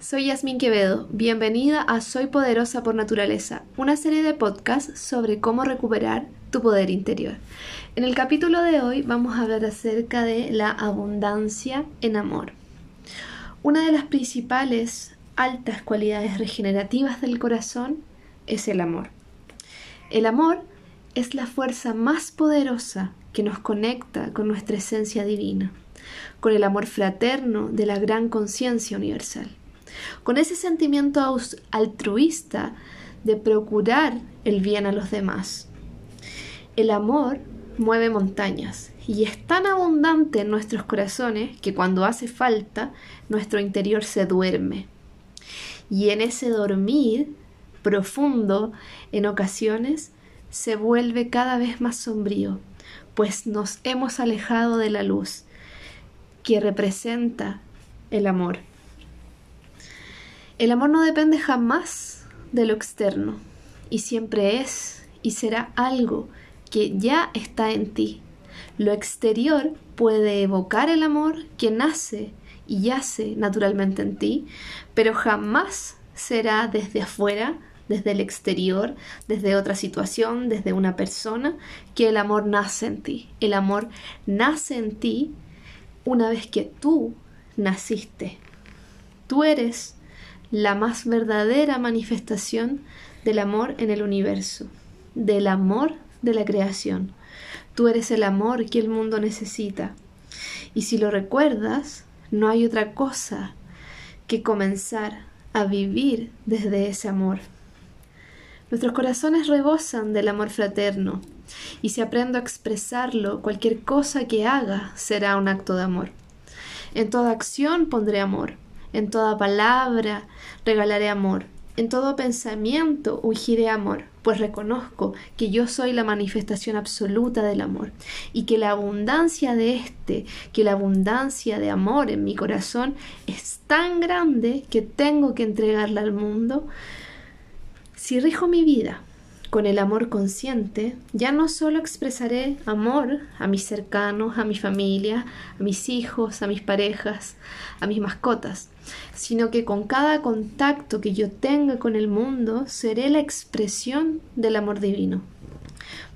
Soy Yasmin Quevedo, bienvenida a Soy Poderosa por Naturaleza, una serie de podcasts sobre cómo recuperar tu poder interior. En el capítulo de hoy vamos a hablar acerca de la abundancia en amor. Una de las principales altas cualidades regenerativas del corazón es el amor. El amor es la fuerza más poderosa que nos conecta con nuestra esencia divina, con el amor fraterno de la gran conciencia universal con ese sentimiento altruista de procurar el bien a los demás. El amor mueve montañas y es tan abundante en nuestros corazones que cuando hace falta nuestro interior se duerme. Y en ese dormir profundo en ocasiones se vuelve cada vez más sombrío, pues nos hemos alejado de la luz que representa el amor. El amor no depende jamás de lo externo y siempre es y será algo que ya está en ti. Lo exterior puede evocar el amor que nace y yace naturalmente en ti, pero jamás será desde afuera, desde el exterior, desde otra situación, desde una persona, que el amor nace en ti. El amor nace en ti una vez que tú naciste. Tú eres la más verdadera manifestación del amor en el universo, del amor de la creación. Tú eres el amor que el mundo necesita. Y si lo recuerdas, no hay otra cosa que comenzar a vivir desde ese amor. Nuestros corazones rebosan del amor fraterno, y si aprendo a expresarlo, cualquier cosa que haga será un acto de amor. En toda acción pondré amor, en toda palabra regalaré amor. En todo pensamiento ungiré amor, pues reconozco que yo soy la manifestación absoluta del amor y que la abundancia de este, que la abundancia de amor en mi corazón es tan grande que tengo que entregarla al mundo. Si rijo mi vida con el amor consciente, ya no solo expresaré amor a mis cercanos, a mi familia, a mis hijos, a mis parejas, a mis mascotas, sino que con cada contacto que yo tenga con el mundo seré la expresión del amor divino.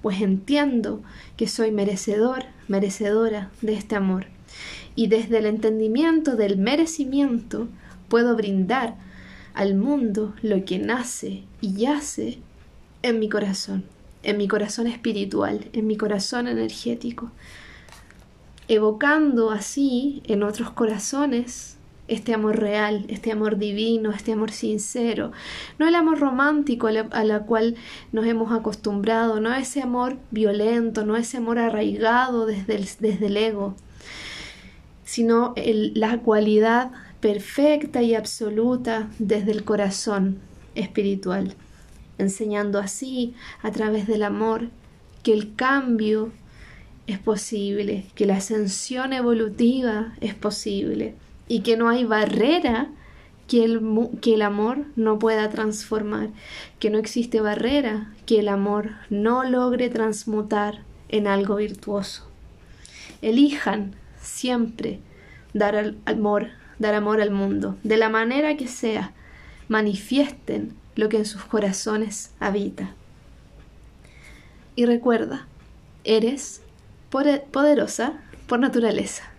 Pues entiendo que soy merecedor, merecedora de este amor. Y desde el entendimiento del merecimiento puedo brindar al mundo lo que nace y yace en mi corazón, en mi corazón espiritual, en mi corazón energético, evocando así en otros corazones este amor real, este amor divino, este amor sincero, no el amor romántico a la, cual nos hemos acostumbrado, no ese amor violento, no ese amor arraigado desde el, desde el ego, sino la cualidad perfecta y absoluta desde el corazón espiritual enseñando así, a través del amor, que el cambio es posible, que la ascensión evolutiva es posible y que no hay barrera que el, que el amor no pueda transformar, que no existe barrera que el amor no logre transmutar en algo virtuoso. Elijan siempre dar amor, dar amor al mundo, de la manera que sea, manifiesten lo que en sus corazones habita. Y recuerda, eres poderosa por naturaleza.